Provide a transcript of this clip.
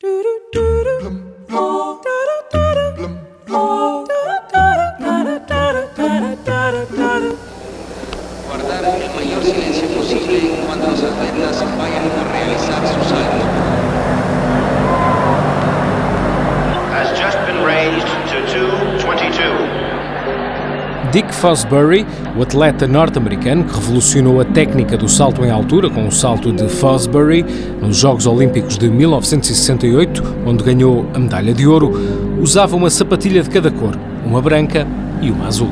Guardar el mayor silencio posible cuando los atletas vayan Dick Fosbury, o atleta norte-americano que revolucionou a técnica do salto em altura com o salto de Fosbury nos Jogos Olímpicos de 1968, onde ganhou a medalha de ouro, usava uma sapatilha de cada cor, uma branca e uma azul.